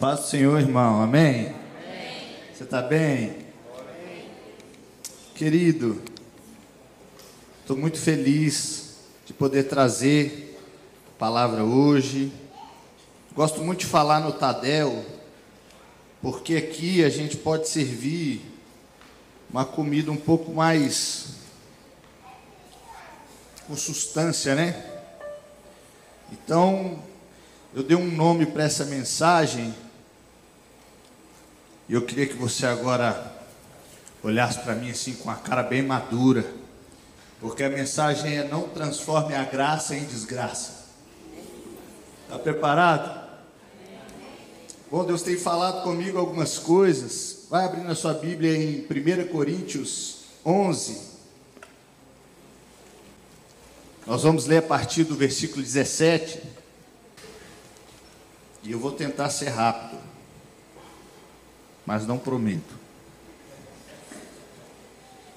Paz do Senhor, irmão. Amém? Você está bem? Querido, estou muito feliz de poder trazer a palavra hoje. Gosto muito de falar no Tadel, porque aqui a gente pode servir uma comida um pouco mais com substância, né? Então, eu dei um nome para essa mensagem e eu queria que você agora olhasse para mim assim com a cara bem madura, porque a mensagem é não transforme a graça em desgraça. Está preparado? Bom, Deus tem falado comigo algumas coisas. Vai abrindo a sua Bíblia em 1 Coríntios 11. Nós vamos ler a partir do versículo 17. E eu vou tentar ser rápido mas não prometo.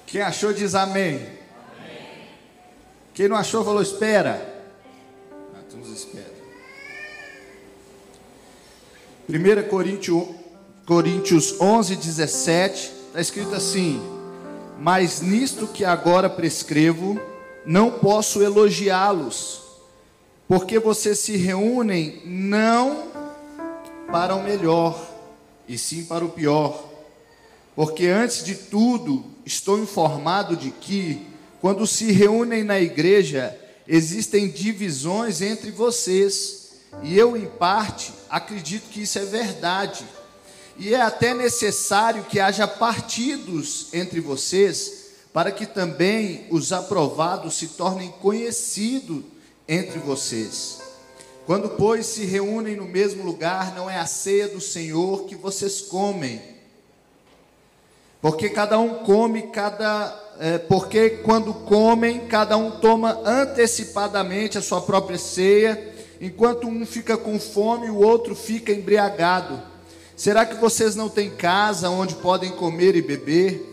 Quem achou diz amém. amém. Quem não achou falou espera. Ah, então nos espera. 1 Coríntios, Coríntios 11, 17, está escrito assim: Mas nisto que agora prescrevo, não posso elogiá-los, porque vocês se reúnem não para o melhor, e sim para o pior. Porque antes de tudo, estou informado de que, quando se reúnem na igreja, existem divisões entre vocês, e eu, em parte, acredito que isso é verdade. E é até necessário que haja partidos entre vocês, para que também os aprovados se tornem conhecidos entre vocês. Quando, pois, se reúnem no mesmo lugar, não é a ceia do Senhor que vocês comem. Porque cada um come, cada. É, porque quando comem, cada um toma antecipadamente a sua própria ceia, enquanto um fica com fome e o outro fica embriagado. Será que vocês não têm casa onde podem comer e beber?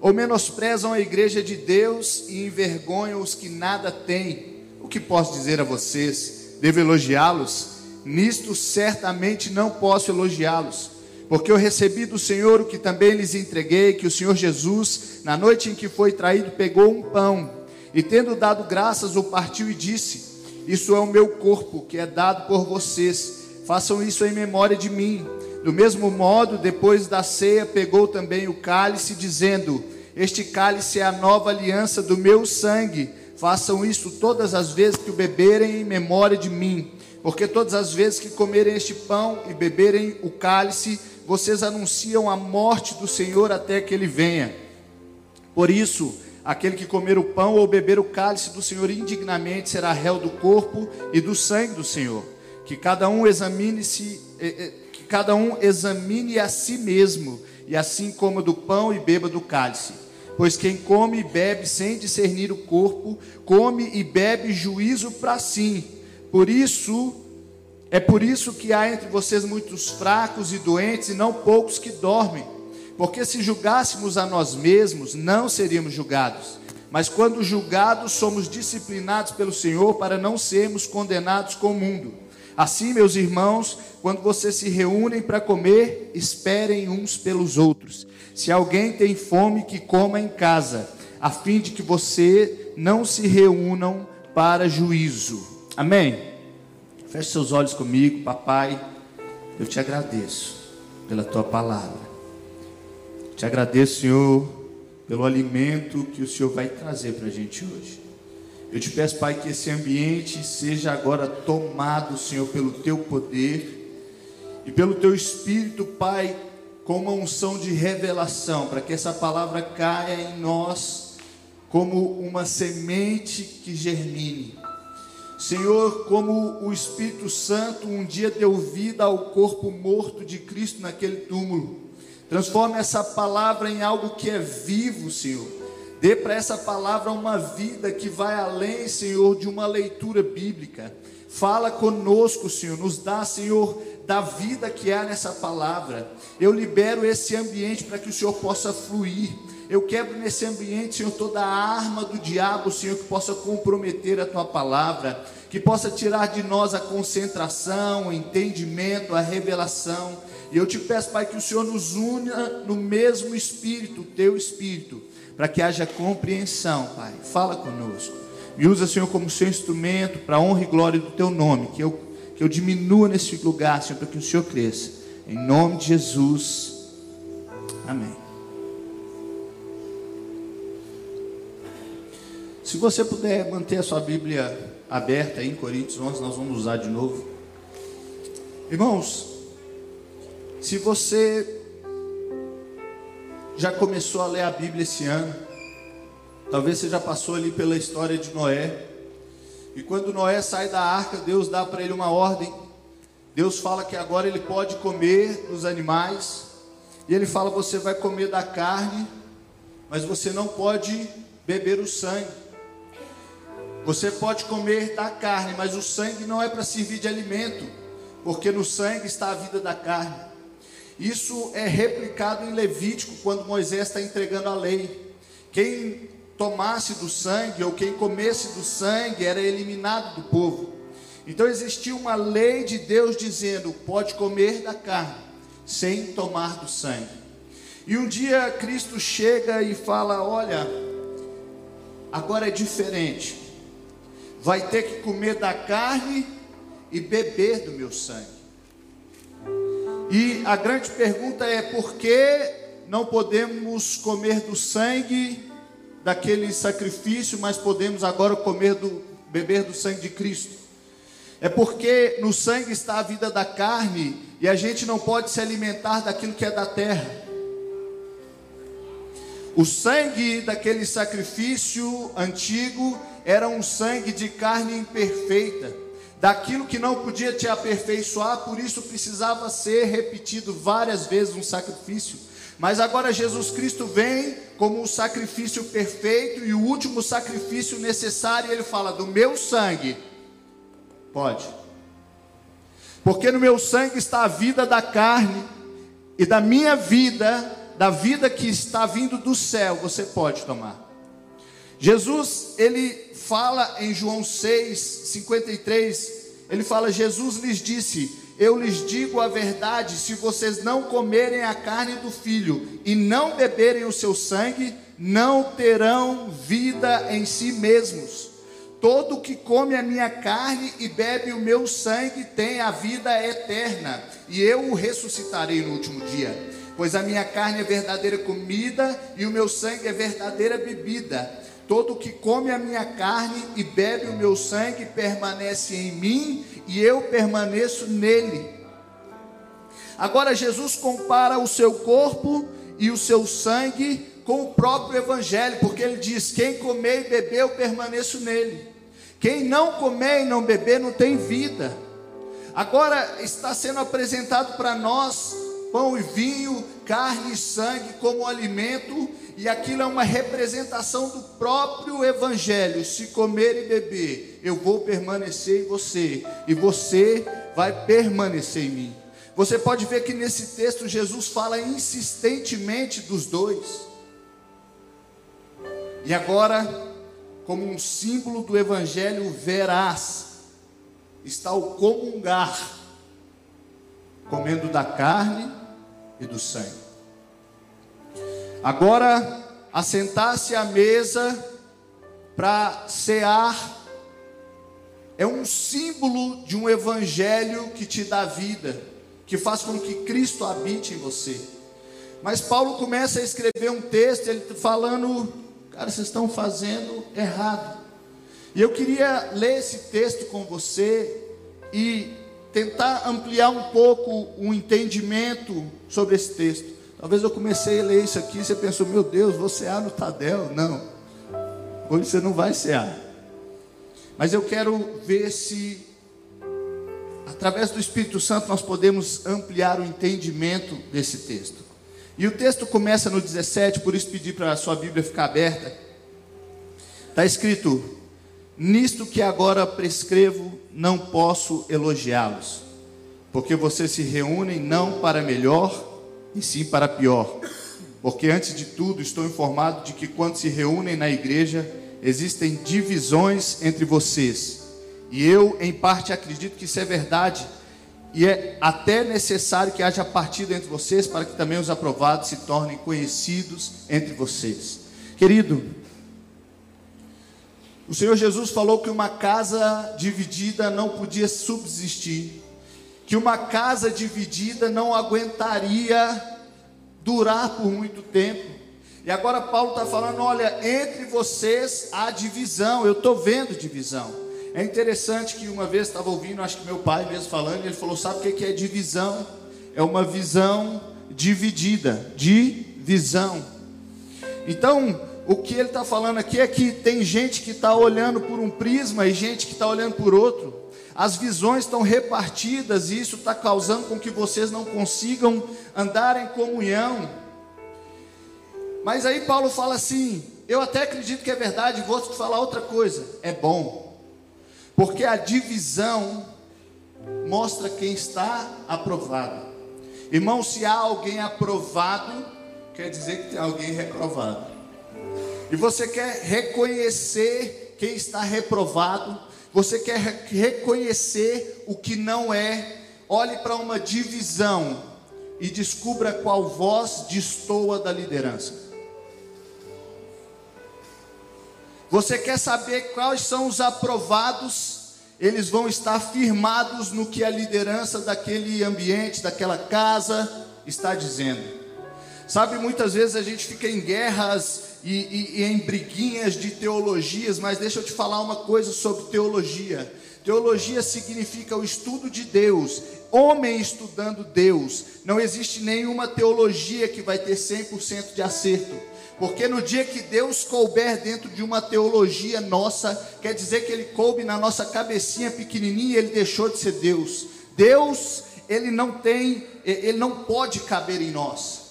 Ou menosprezam a igreja de Deus e envergonham os que nada têm? O que posso dizer a vocês? Devo elogiá-los? Nisto certamente não posso elogiá-los, porque eu recebi do Senhor o que também lhes entreguei, que o Senhor Jesus, na noite em que foi traído, pegou um pão e, tendo dado graças, o partiu e disse: Isso é o meu corpo, que é dado por vocês, façam isso em memória de mim. Do mesmo modo, depois da ceia, pegou também o cálice, dizendo: Este cálice é a nova aliança do meu sangue Façam isso todas as vezes que o beberem em memória de mim, porque todas as vezes que comerem este pão e beberem o cálice, vocês anunciam a morte do Senhor até que ele venha. Por isso, aquele que comer o pão ou beber o cálice do Senhor indignamente será réu do corpo e do sangue do Senhor. Que cada um examine-se, eh, eh, que cada um examine a si mesmo, e assim coma do pão e beba do cálice. Pois quem come e bebe sem discernir o corpo, come e bebe juízo para si. Por isso, é por isso que há entre vocês muitos fracos e doentes, e não poucos que dormem. Porque se julgássemos a nós mesmos, não seríamos julgados. Mas quando julgados, somos disciplinados pelo Senhor para não sermos condenados com o mundo. Assim, meus irmãos, quando vocês se reúnem para comer, esperem uns pelos outros. Se alguém tem fome, que coma em casa, a fim de que você não se reúnam para juízo. Amém? Feche seus olhos comigo, papai. Eu te agradeço pela tua palavra. Te agradeço, Senhor, pelo alimento que o Senhor vai trazer para a gente hoje. Eu te peço, Pai, que esse ambiente seja agora tomado, Senhor, pelo teu poder e pelo teu espírito, Pai com uma unção de revelação, para que essa palavra caia em nós como uma semente que germine. Senhor, como o Espírito Santo um dia deu vida ao corpo morto de Cristo naquele túmulo, transforme essa palavra em algo que é vivo, Senhor. Dê para essa palavra uma vida que vai além, Senhor, de uma leitura bíblica. Fala conosco, Senhor. Nos dá, Senhor, da vida que há nessa palavra. Eu libero esse ambiente para que o Senhor possa fluir. Eu quebro nesse ambiente, Senhor, toda a arma do diabo, Senhor, que possa comprometer a tua palavra, que possa tirar de nós a concentração, o entendimento, a revelação. E eu te peço, Pai, que o Senhor nos una no mesmo espírito, teu espírito, para que haja compreensão, Pai. Fala conosco. Me usa, Senhor, como seu instrumento para a honra e glória do teu nome, que eu, eu diminua nesse lugar, Senhor, para que o Senhor cresça. Em nome de Jesus. Amém. Se você puder manter a sua Bíblia aberta aí em Coríntios 11, nós vamos usar de novo. Irmãos, se você já começou a ler a Bíblia esse ano, talvez você já passou ali pela história de Noé, e quando Noé sai da arca, Deus dá para ele uma ordem. Deus fala que agora ele pode comer dos animais, e ele fala: você vai comer da carne, mas você não pode beber o sangue. Você pode comer da carne, mas o sangue não é para servir de alimento, porque no sangue está a vida da carne. Isso é replicado em Levítico, quando Moisés está entregando a lei. Quem tomasse do sangue, ou quem comesse do sangue, era eliminado do povo. Então existia uma lei de Deus dizendo: pode comer da carne, sem tomar do sangue. E um dia Cristo chega e fala: olha, agora é diferente vai ter que comer da carne e beber do meu sangue. E a grande pergunta é: por que não podemos comer do sangue daquele sacrifício, mas podemos agora comer do beber do sangue de Cristo? É porque no sangue está a vida da carne e a gente não pode se alimentar daquilo que é da terra. O sangue daquele sacrifício antigo era um sangue de carne imperfeita, daquilo que não podia te aperfeiçoar, por isso precisava ser repetido várias vezes um sacrifício. Mas agora Jesus Cristo vem como o sacrifício perfeito e o último sacrifício necessário, ele fala: do meu sangue, pode, porque no meu sangue está a vida da carne e da minha vida, da vida que está vindo do céu, você pode tomar. Jesus, ele fala em João 6, 53, ele fala: Jesus lhes disse: Eu lhes digo a verdade, se vocês não comerem a carne do filho e não beberem o seu sangue, não terão vida em si mesmos. Todo que come a minha carne e bebe o meu sangue tem a vida eterna, e eu o ressuscitarei no último dia. Pois a minha carne é verdadeira comida e o meu sangue é verdadeira bebida. Todo que come a minha carne e bebe o meu sangue permanece em mim e eu permaneço nele. Agora Jesus compara o seu corpo e o seu sangue com o próprio evangelho, porque ele diz: quem comer e beber, eu permaneço nele. Quem não comer e não beber não tem vida. Agora está sendo apresentado para nós pão e vinho, carne e sangue como alimento e aquilo é uma representação do próprio Evangelho. Se comer e beber, eu vou permanecer em você, e você vai permanecer em mim. Você pode ver que nesse texto Jesus fala insistentemente dos dois. E agora, como um símbolo do Evangelho veraz, está o comungar, comendo da carne e do sangue. Agora, assentar-se à mesa para cear é um símbolo de um evangelho que te dá vida, que faz com que Cristo habite em você. Mas Paulo começa a escrever um texto, ele tá falando, cara, vocês estão fazendo errado. E eu queria ler esse texto com você e tentar ampliar um pouco o entendimento sobre esse texto. Talvez eu comecei a ler isso aqui e você pensou, meu Deus, vou cear no Tadel. Não, hoje você não vai cear. Mas eu quero ver se, através do Espírito Santo, nós podemos ampliar o entendimento desse texto. E o texto começa no 17, por isso pedi para a sua Bíblia ficar aberta. Está escrito: Nisto que agora prescrevo, não posso elogiá-los, porque vocês se reúnem não para melhor, e sim para pior. Porque antes de tudo estou informado de que quando se reúnem na igreja, existem divisões entre vocês. E eu, em parte, acredito que isso é verdade. E é até necessário que haja partida entre vocês para que também os aprovados se tornem conhecidos entre vocês. Querido, o Senhor Jesus falou que uma casa dividida não podia subsistir, que uma casa dividida não aguentaria durar por muito tempo. E agora Paulo está falando: olha, entre vocês há divisão, eu estou vendo divisão. É interessante que uma vez estava ouvindo, acho que meu pai mesmo falando, ele falou: sabe o que é divisão? É uma visão dividida, divisão. Então, o que ele está falando aqui é que tem gente que está olhando por um prisma e gente que está olhando por outro. As visões estão repartidas e isso está causando com que vocês não consigam andar em comunhão. Mas aí Paulo fala assim: eu até acredito que é verdade, vou te falar outra coisa. É bom, porque a divisão mostra quem está aprovado. Irmão, se há alguém aprovado, quer dizer que tem alguém reprovado. E você quer reconhecer quem está reprovado, você quer reconhecer o que não é, olhe para uma divisão e descubra qual voz destoa da liderança. Você quer saber quais são os aprovados? Eles vão estar firmados no que a liderança daquele ambiente, daquela casa está dizendo. Sabe, muitas vezes a gente fica em guerras e, e, e em briguinhas de teologias, mas deixa eu te falar uma coisa sobre teologia. Teologia significa o estudo de Deus, homem estudando Deus. Não existe nenhuma teologia que vai ter 100% de acerto. Porque no dia que Deus couber dentro de uma teologia nossa, quer dizer que ele coube na nossa cabecinha pequenininha e ele deixou de ser Deus. Deus, ele não tem, ele não pode caber em nós.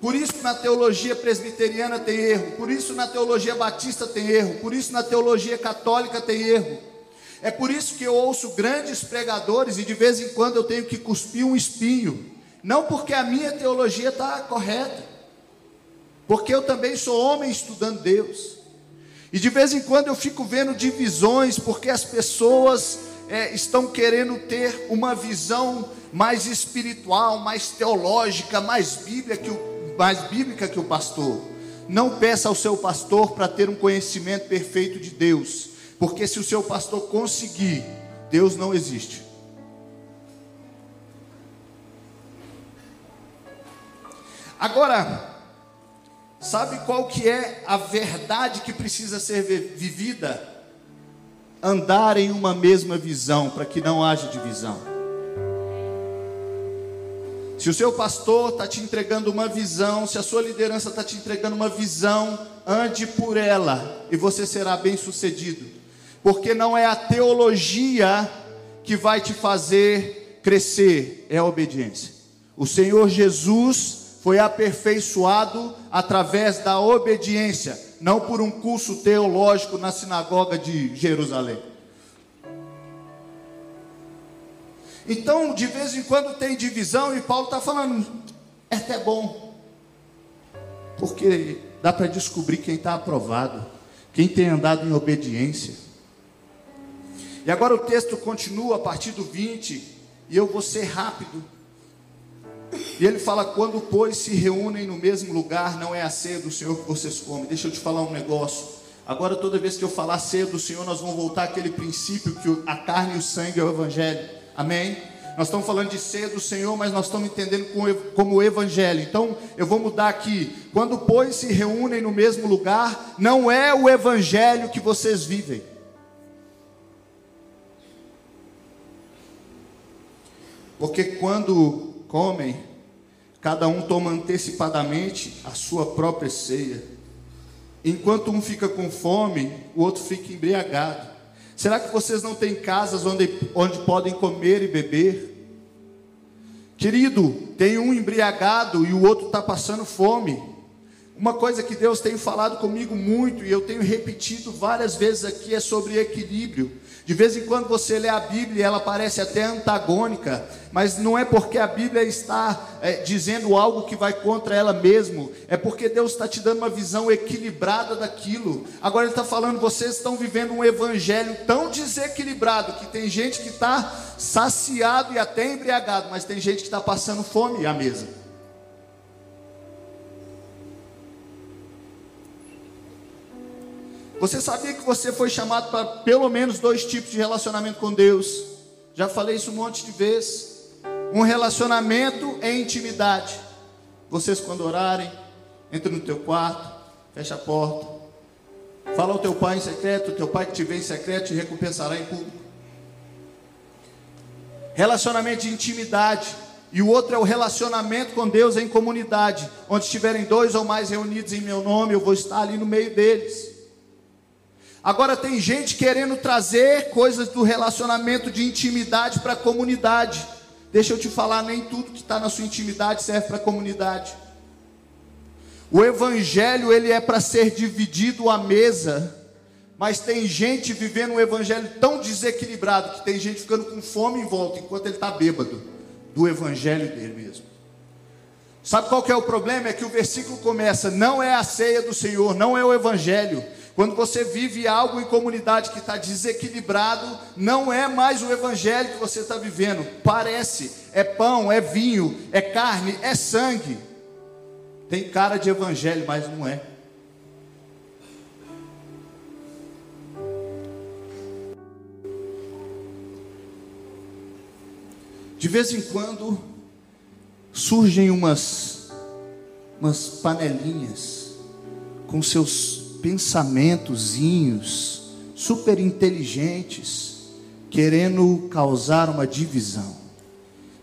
Por isso na teologia presbiteriana tem erro, por isso na teologia batista tem erro, por isso na teologia católica tem erro. É por isso que eu ouço grandes pregadores e de vez em quando eu tenho que cuspir um espinho, não porque a minha teologia está correta, porque eu também sou homem estudando Deus. E de vez em quando eu fico vendo divisões, porque as pessoas é, estão querendo ter uma visão mais espiritual, mais teológica, mais, bíblia que o, mais bíblica que o pastor. Não peça ao seu pastor para ter um conhecimento perfeito de Deus, porque se o seu pastor conseguir, Deus não existe. Agora, Sabe qual que é a verdade que precisa ser vivida? Andar em uma mesma visão, para que não haja divisão. Se o seu pastor está te entregando uma visão, se a sua liderança está te entregando uma visão, ande por ela e você será bem sucedido. Porque não é a teologia que vai te fazer crescer, é a obediência. O Senhor Jesus foi aperfeiçoado através da obediência, não por um curso teológico na sinagoga de Jerusalém. Então, de vez em quando tem divisão, e Paulo está falando, é até bom, porque dá para descobrir quem está aprovado, quem tem andado em obediência. E agora o texto continua a partir do 20, e eu vou ser rápido e ele fala: quando, pois, se reúnem no mesmo lugar, não é a ceia do Senhor que vocês comem. Deixa eu te falar um negócio. Agora, toda vez que eu falar ceia do Senhor, nós vamos voltar àquele princípio que a carne e o sangue é o Evangelho. Amém? Nós estamos falando de ceia do Senhor, mas nós estamos entendendo como o Evangelho. Então, eu vou mudar aqui. Quando, pois, se reúnem no mesmo lugar, não é o Evangelho que vocês vivem. Porque quando comem, cada um toma antecipadamente a sua própria ceia. Enquanto um fica com fome, o outro fica embriagado. Será que vocês não têm casas onde, onde podem comer e beber? Querido, tem um embriagado e o outro está passando fome. Uma coisa que Deus tem falado comigo muito e eu tenho repetido várias vezes aqui é sobre equilíbrio. De vez em quando você lê a Bíblia ela parece até antagônica, mas não é porque a Bíblia está é, dizendo algo que vai contra ela mesmo, é porque Deus está te dando uma visão equilibrada daquilo. Agora Ele está falando, vocês estão vivendo um evangelho tão desequilibrado que tem gente que está saciado e até embriagado, mas tem gente que está passando fome à mesa. Você sabia que você foi chamado para pelo menos dois tipos de relacionamento com Deus? Já falei isso um monte de vezes. Um relacionamento em intimidade. Vocês quando orarem, entra no teu quarto, fecha a porta. Fala ao teu pai em secreto, o teu pai que te vê em secreto te recompensará em público. Relacionamento de intimidade. E o outro é o relacionamento com Deus em comunidade. Onde estiverem dois ou mais reunidos em meu nome, eu vou estar ali no meio deles. Agora tem gente querendo trazer coisas do relacionamento de intimidade para a comunidade. Deixa eu te falar, nem tudo que está na sua intimidade serve para a comunidade. O evangelho ele é para ser dividido à mesa, mas tem gente vivendo um evangelho tão desequilibrado que tem gente ficando com fome em volta enquanto ele está bêbado do evangelho dele mesmo. Sabe qual que é o problema? É que o versículo começa: não é a ceia do Senhor, não é o evangelho quando você vive algo em comunidade que está desequilibrado, não é mais o evangelho que você está vivendo. Parece, é pão, é vinho, é carne, é sangue. Tem cara de evangelho, mas não é. De vez em quando surgem umas, umas panelinhas com seus pensamentozinhos super inteligentes, querendo causar uma divisão,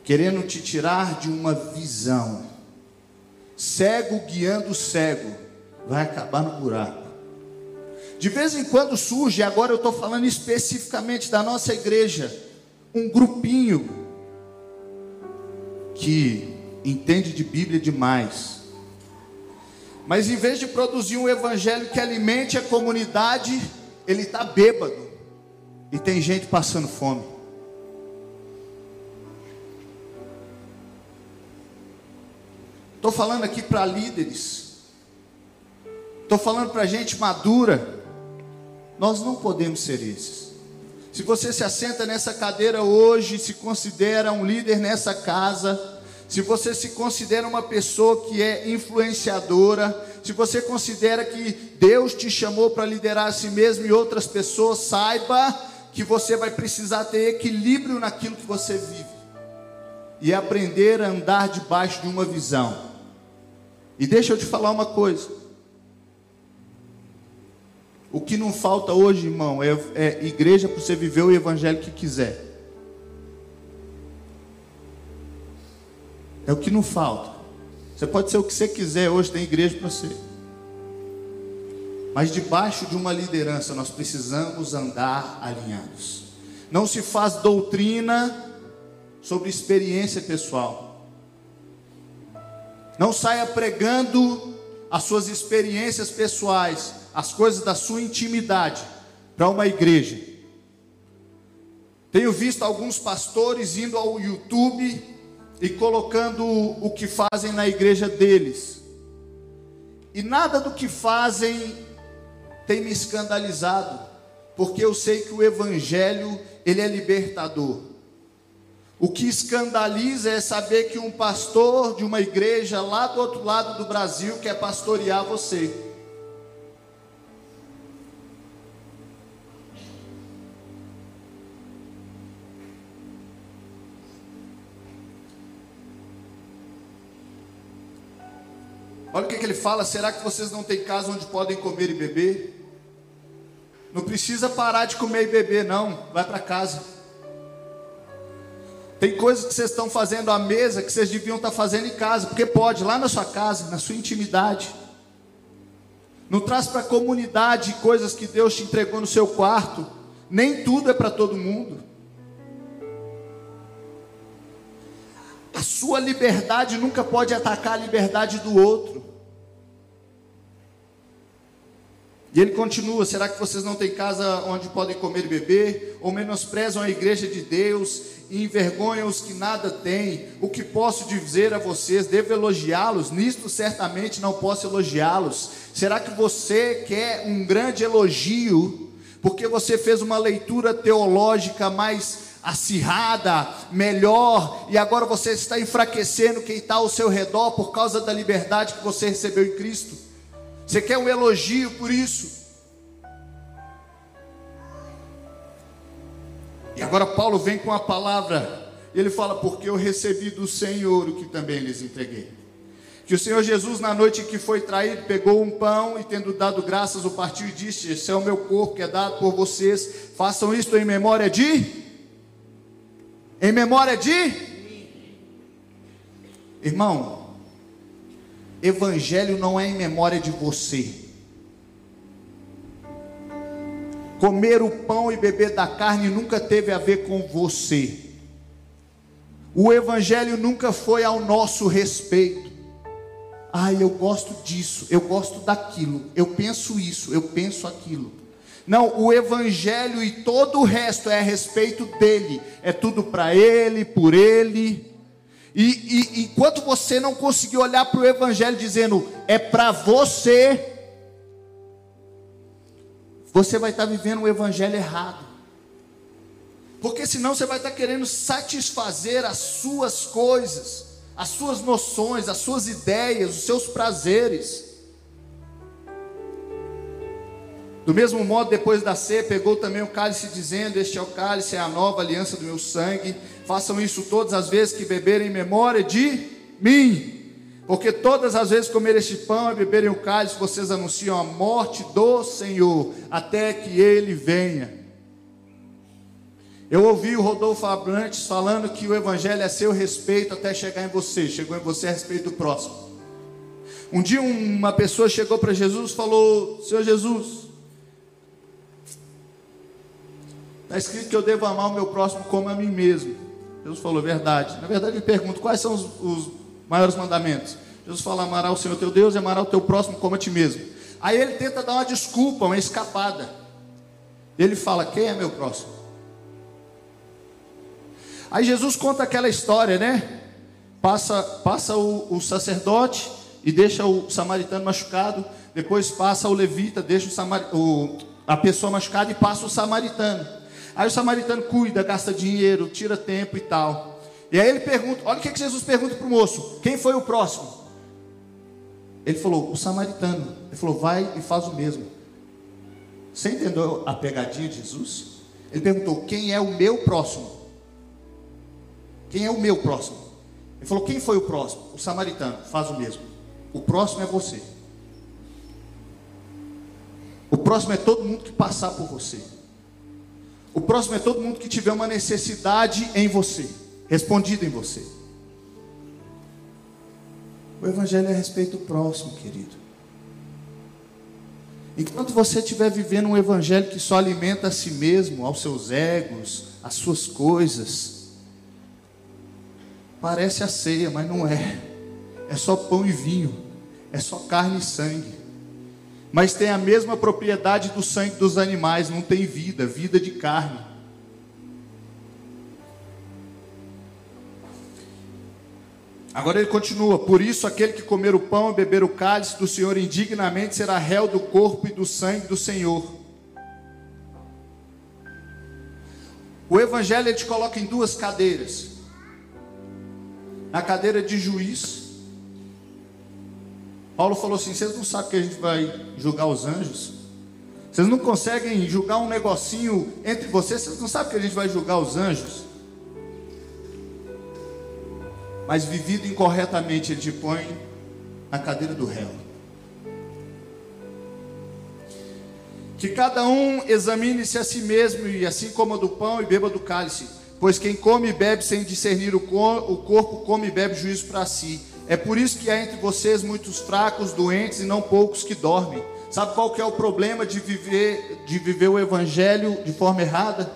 querendo te tirar de uma visão. Cego guiando cego, vai acabar no buraco. De vez em quando surge, agora eu estou falando especificamente da nossa igreja, um grupinho que entende de Bíblia demais, mas em vez de produzir um evangelho que alimente a comunidade, ele está bêbado. E tem gente passando fome. Estou falando aqui para líderes. Estou falando para gente madura. Nós não podemos ser esses. Se você se assenta nessa cadeira hoje, se considera um líder nessa casa, se você se considera uma pessoa que é influenciadora, se você considera que Deus te chamou para liderar a si mesmo e outras pessoas, saiba que você vai precisar ter equilíbrio naquilo que você vive e aprender a andar debaixo de uma visão. E deixa eu te falar uma coisa. O que não falta hoje, irmão, é, é igreja para você viver o evangelho que quiser. É o que não falta. Você pode ser o que você quiser, hoje tem igreja para você. Mas debaixo de uma liderança nós precisamos andar alinhados. Não se faz doutrina sobre experiência pessoal. Não saia pregando as suas experiências pessoais, as coisas da sua intimidade para uma igreja. Tenho visto alguns pastores indo ao YouTube e colocando o que fazem na igreja deles. E nada do que fazem tem me escandalizado, porque eu sei que o evangelho, ele é libertador. O que escandaliza é saber que um pastor de uma igreja lá do outro lado do Brasil quer pastorear você. Que ele fala: será que vocês não têm casa onde podem comer e beber? Não precisa parar de comer e beber, não. Vai para casa. Tem coisas que vocês estão fazendo à mesa que vocês deviam estar fazendo em casa, porque pode, lá na sua casa, na sua intimidade. Não traz para a comunidade coisas que Deus te entregou no seu quarto. Nem tudo é para todo mundo. A sua liberdade nunca pode atacar a liberdade do outro. E ele continua: será que vocês não têm casa onde podem comer e beber? Ou menosprezam a igreja de Deus e envergonham os que nada têm? O que posso dizer a vocês? Devo elogiá-los? Nisto certamente não posso elogiá-los. Será que você quer um grande elogio? Porque você fez uma leitura teológica mais acirrada, melhor, e agora você está enfraquecendo quem está ao seu redor por causa da liberdade que você recebeu em Cristo. Você quer um elogio por isso? E agora Paulo vem com a palavra. Ele fala: Porque eu recebi do Senhor o que também lhes entreguei. Que o Senhor Jesus, na noite que foi traído, pegou um pão e, tendo dado graças, o partiu e disse: Esse é o meu corpo que é dado por vocês. Façam isto em memória de. Em memória de. Irmão, Evangelho não é em memória de você. Comer o pão e beber da carne nunca teve a ver com você. O Evangelho nunca foi ao nosso respeito. Ai, eu gosto disso, eu gosto daquilo, eu penso isso, eu penso aquilo. Não, o Evangelho e todo o resto é a respeito dele, é tudo para ele, por ele. E, e enquanto você não conseguir olhar para o Evangelho dizendo é para você, você vai estar vivendo o Evangelho errado. Porque senão você vai estar querendo satisfazer as suas coisas, as suas noções, as suas ideias, os seus prazeres. Do mesmo modo, depois da ceia, pegou também o cálice, dizendo: Este é o cálice, é a nova aliança do meu sangue. Façam isso todas as vezes que beberem em memória de mim. Porque todas as vezes comerem este pão e beberem o cálice, vocês anunciam a morte do Senhor, até que ele venha. Eu ouvi o Rodolfo Abrantes falando que o Evangelho é seu respeito até chegar em você. Chegou em você a respeito do próximo. Um dia uma pessoa chegou para Jesus e falou: Senhor Jesus, Está escrito que eu devo amar o meu próximo como a mim mesmo. Jesus falou, verdade. Na verdade, ele pergunta, quais são os, os maiores mandamentos? Jesus fala, amará o Senhor teu Deus e amará o teu próximo como a ti mesmo. Aí ele tenta dar uma desculpa, uma escapada. Ele fala, quem é meu próximo? Aí Jesus conta aquela história, né? Passa, passa o, o sacerdote e deixa o samaritano machucado. Depois passa o levita, deixa o, samar, o a pessoa machucada e passa o samaritano. Aí o samaritano cuida, gasta dinheiro, tira tempo e tal. E aí ele pergunta: olha o que, Jesus pergunta para o moço: quem foi o próximo? Ele falou: o samaritano. Ele falou: vai e faz o mesmo. Você entendeu a pegadinha de Jesus? Ele perguntou: quem é o meu próximo? Quem é o meu próximo? Ele falou: quem foi o próximo? O samaritano. Faz o mesmo. O próximo é você. O próximo é todo mundo que passar por você. O próximo é todo mundo que tiver uma necessidade em você, respondida em você. O Evangelho é a respeito do próximo, querido. Enquanto você estiver vivendo um Evangelho que só alimenta a si mesmo, aos seus egos, às suas coisas, parece a ceia, mas não é. É só pão e vinho, é só carne e sangue mas tem a mesma propriedade do sangue dos animais, não tem vida, vida de carne. Agora ele continua: Por isso, aquele que comer o pão e beber o cálice do Senhor indignamente será réu do corpo e do sangue do Senhor. O Evangelho ele te coloca em duas cadeiras: na cadeira de juiz Paulo falou assim: vocês não sabem que a gente vai julgar os anjos? Vocês não conseguem julgar um negocinho entre vocês? Vocês não sabem que a gente vai julgar os anjos? Mas vivido incorretamente, ele te põe na cadeira do réu. Que cada um examine-se a si mesmo, e assim coma do pão e beba do cálice. Pois quem come e bebe sem discernir o corpo, come e bebe juízo para si. É por isso que há entre vocês muitos fracos, doentes e não poucos que dormem. Sabe qual que é o problema de viver, de viver o evangelho de forma errada?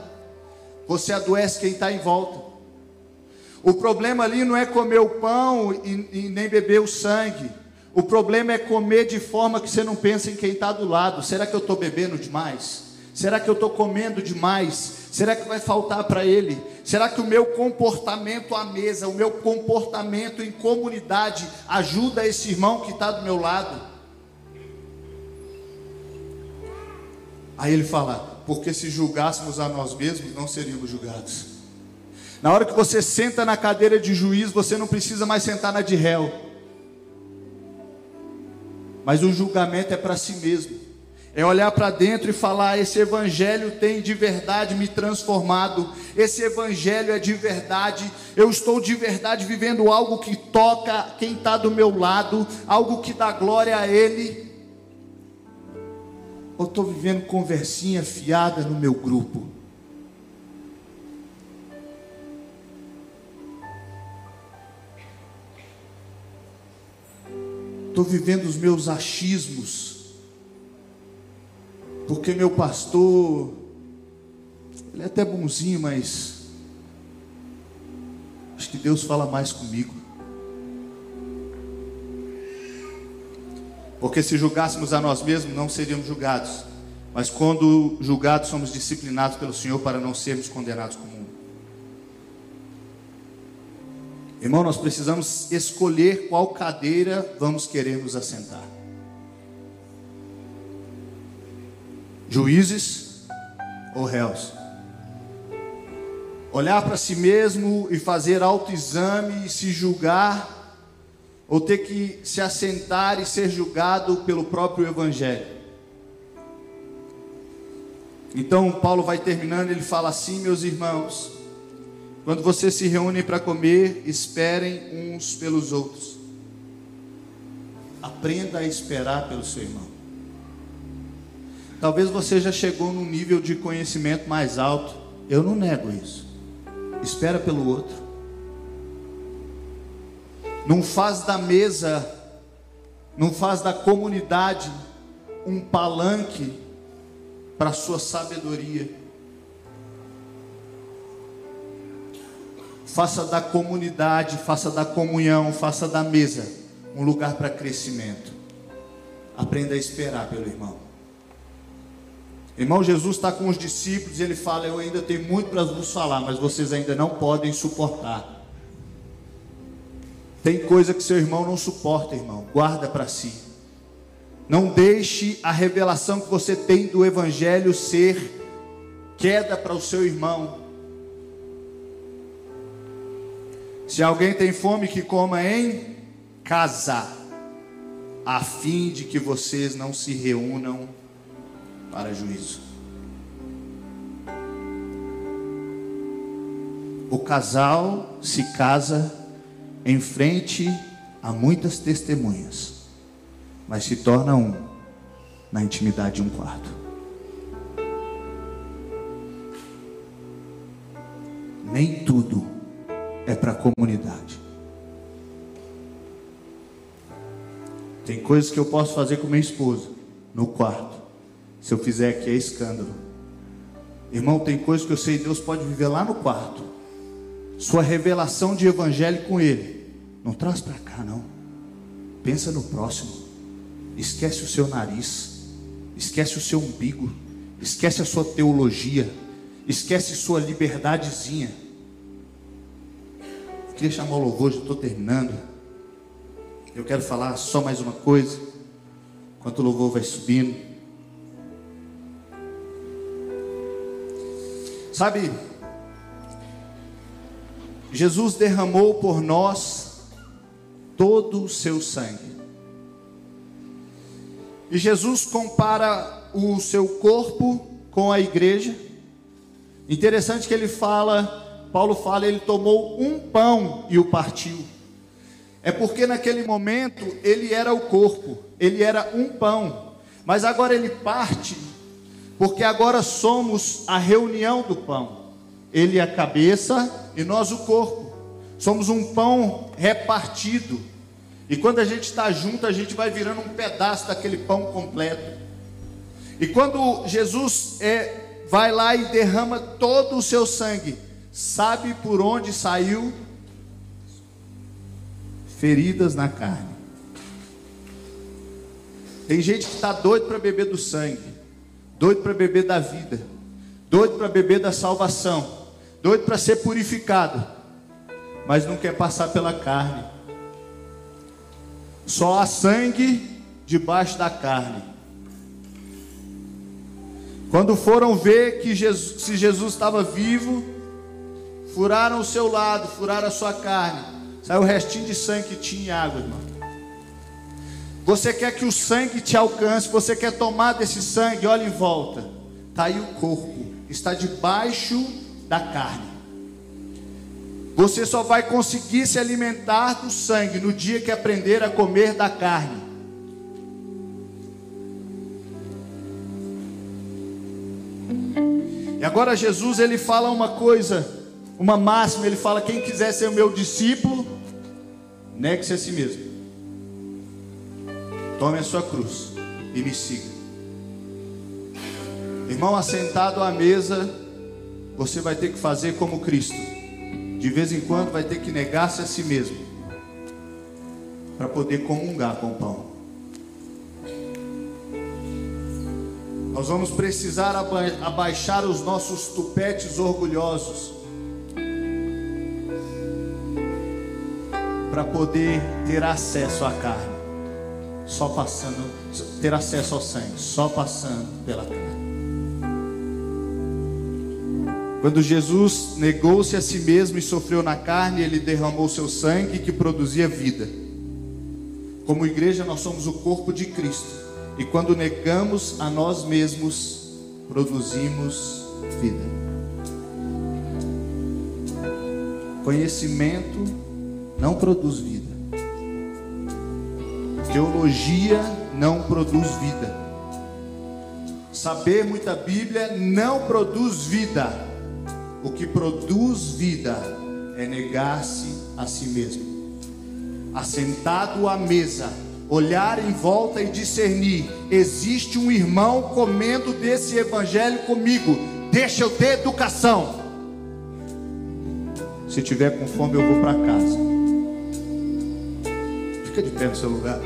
Você adoece quem está em volta. O problema ali não é comer o pão e, e nem beber o sangue. O problema é comer de forma que você não pensa em quem está do lado. Será que eu estou bebendo demais? Será que eu estou comendo demais? Será que vai faltar para ele? Será que o meu comportamento à mesa, o meu comportamento em comunidade ajuda esse irmão que está do meu lado? Aí ele fala: porque se julgássemos a nós mesmos, não seríamos julgados. Na hora que você senta na cadeira de juiz, você não precisa mais sentar na de réu. Mas o julgamento é para si mesmo. É olhar para dentro e falar: esse evangelho tem de verdade me transformado, esse evangelho é de verdade, eu estou de verdade vivendo algo que toca quem está do meu lado, algo que dá glória a Ele. Ou estou vivendo conversinha fiada no meu grupo? Estou vivendo os meus achismos porque meu pastor, ele é até bonzinho, mas acho que Deus fala mais comigo. Porque se julgássemos a nós mesmos, não seríamos julgados. Mas quando julgados, somos disciplinados pelo Senhor para não sermos condenados como mundo. Irmão, nós precisamos escolher qual cadeira vamos querer nos assentar. Juízes ou réus. Olhar para si mesmo e fazer autoexame e se julgar, ou ter que se assentar e ser julgado pelo próprio Evangelho. Então Paulo vai terminando, ele fala assim, meus irmãos, quando vocês se reúnem para comer, esperem uns pelos outros. Aprenda a esperar pelo seu irmão. Talvez você já chegou num nível de conhecimento mais alto. Eu não nego isso. Espera pelo outro. Não faz da mesa, não faz da comunidade um palanque para sua sabedoria. Faça da comunidade, faça da comunhão, faça da mesa um lugar para crescimento. Aprenda a esperar pelo irmão. Irmão, Jesus está com os discípulos e ele fala: Eu ainda tenho muito para vos falar, mas vocês ainda não podem suportar. Tem coisa que seu irmão não suporta, irmão, guarda para si. Não deixe a revelação que você tem do Evangelho ser queda para o seu irmão. Se alguém tem fome, que coma em casa, a fim de que vocês não se reúnam para juízo. O casal se casa em frente a muitas testemunhas, mas se torna um na intimidade de um quarto. Nem tudo é para a comunidade. Tem coisas que eu posso fazer com minha esposa no quarto. Se eu fizer aqui é escândalo. Irmão, tem coisas que eu sei Deus pode viver lá no quarto. Sua revelação de evangelho com Ele. Não traz para cá, não. Pensa no próximo. Esquece o seu nariz. Esquece o seu umbigo. Esquece a sua teologia. Esquece sua liberdadezinha. Queria chamar o louvor, já estou terminando. Eu quero falar só mais uma coisa. Enquanto o louvor vai subindo. Sabe, Jesus derramou por nós todo o seu sangue. E Jesus compara o seu corpo com a igreja. Interessante que ele fala, Paulo fala, ele tomou um pão e o partiu. É porque naquele momento ele era o corpo, ele era um pão. Mas agora ele parte porque agora somos a reunião do pão. Ele é a cabeça e nós o corpo. Somos um pão repartido. E quando a gente está junto, a gente vai virando um pedaço daquele pão completo. E quando Jesus é, vai lá e derrama todo o seu sangue, sabe por onde saiu? Feridas na carne. Tem gente que está doido para beber do sangue, doido para beber da vida, doido para beber da salvação, doido para ser purificado, mas não quer passar pela carne. Só há sangue debaixo da carne. Quando foram ver que Jesus, se Jesus estava vivo, furaram o seu lado, furaram a sua carne, saiu o restinho de sangue que tinha em água, irmão. Você quer que o sangue te alcance, você quer tomar desse sangue, olha em volta. Está aí o corpo, está debaixo da carne. Você só vai conseguir se alimentar do sangue no dia que aprender a comer da carne. E agora Jesus ele fala uma coisa, uma máxima, ele fala: quem quiser ser o meu discípulo, negue-se a si mesmo. Tome a sua cruz e me siga. Irmão, assentado à mesa, você vai ter que fazer como Cristo. De vez em quando vai ter que negar-se a si mesmo para poder comungar com o pão. Nós vamos precisar abaixar os nossos tupetes orgulhosos para poder ter acesso à carne só passando, ter acesso ao sangue, só passando pela carne. Quando Jesus negou-se a si mesmo e sofreu na carne, ele derramou seu sangue que produzia vida. Como igreja, nós somos o corpo de Cristo. E quando negamos a nós mesmos, produzimos vida. Conhecimento não produz vida. Teologia não produz vida. Saber muita Bíblia não produz vida. O que produz vida é negar-se a si mesmo. Assentado à mesa, olhar em volta e discernir: existe um irmão comendo desse evangelho comigo. Deixa eu ter educação. Se tiver com fome, eu vou para casa. Fica de pé no seu lugar.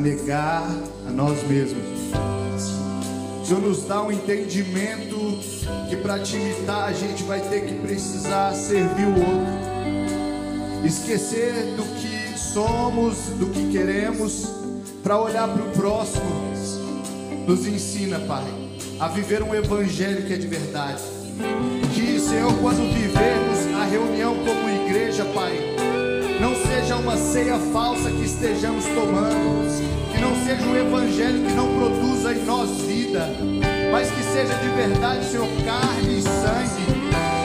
Negar a nós mesmos. Senhor nos dá um entendimento que para te imitar a gente vai ter que precisar servir o outro, esquecer do que somos, do que queremos, para olhar para o próximo. Nos ensina, Pai, a viver um evangelho que é de verdade. Senhor, quando vivermos a reunião como igreja, Pai, não seja uma ceia falsa que estejamos tomando, que não seja um evangelho que não produza em nós vida, mas que seja de verdade, Senhor, carne e sangue,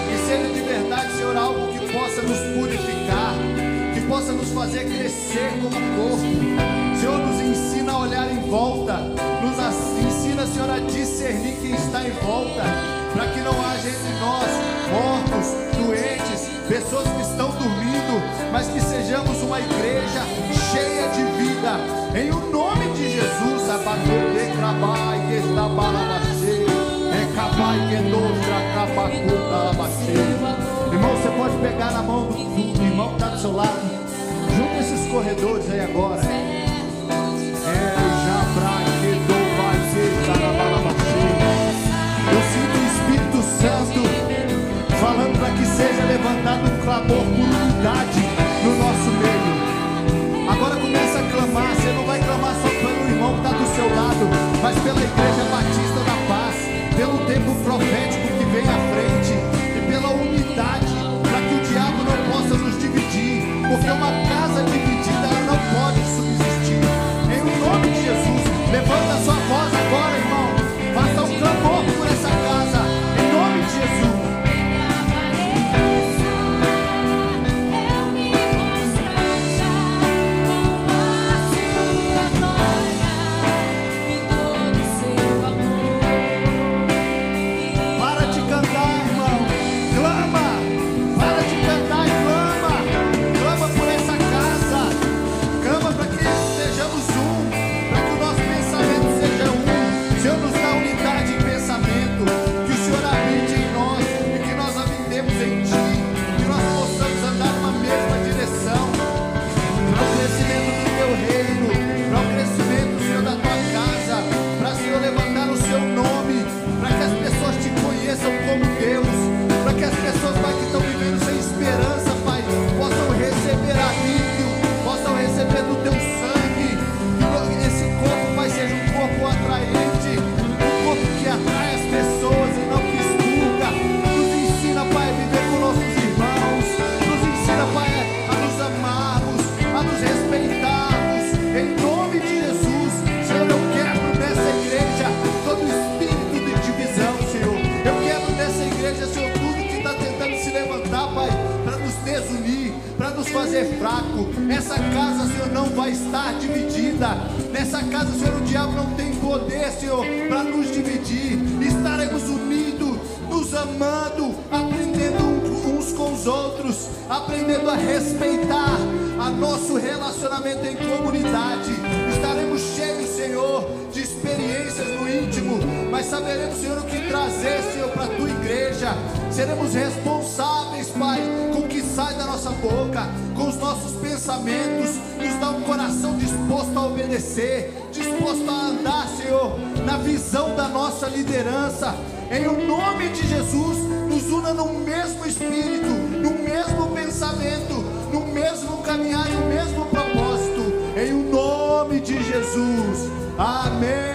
que seja de verdade, Senhor, algo que possa nos purificar, que possa nos fazer crescer como corpo. Senhor, nos ensina olhar em volta, nos ensina, Senhor, a discernir quem está em volta, para que não haja entre nós mortos, doentes, pessoas que estão dormindo, mas que sejamos uma igreja cheia de vida. Em o nome de Jesus, abater trabalho que está balabaxê, é capai que nostra capacuta Irmão, você pode pegar na mão do, do irmão que está do seu lado. Junta esses corredores aí agora. Eu sinto o Espírito Santo falando para que seja levantado um clamor por unidade no nosso meio. Agora começa a clamar, você não vai clamar só pelo irmão que está do seu lado, mas pela Igreja Batista da Paz, pelo tempo profético que vem à frente e pela unidade para que o diabo não possa nos dividir, porque é uma casa de Nessa casa, Senhor, o diabo não tem poder, Senhor, para nos dividir. Estaremos unidos, nos amando, aprendendo uns com os outros, aprendendo a respeitar a nosso relacionamento em comunidade. Estaremos cheios, Senhor, de experiências no íntimo, mas saberemos, Senhor, o que trazer, Senhor, para a tua igreja. Seremos responsáveis, Pai, sai da nossa boca, com os nossos pensamentos. Nos dá um coração disposto a obedecer, disposto a andar, Senhor, na visão da nossa liderança. Em o nome de Jesus, nos una no mesmo espírito, no mesmo pensamento, no mesmo caminhar, no mesmo propósito. Em o nome de Jesus. Amém.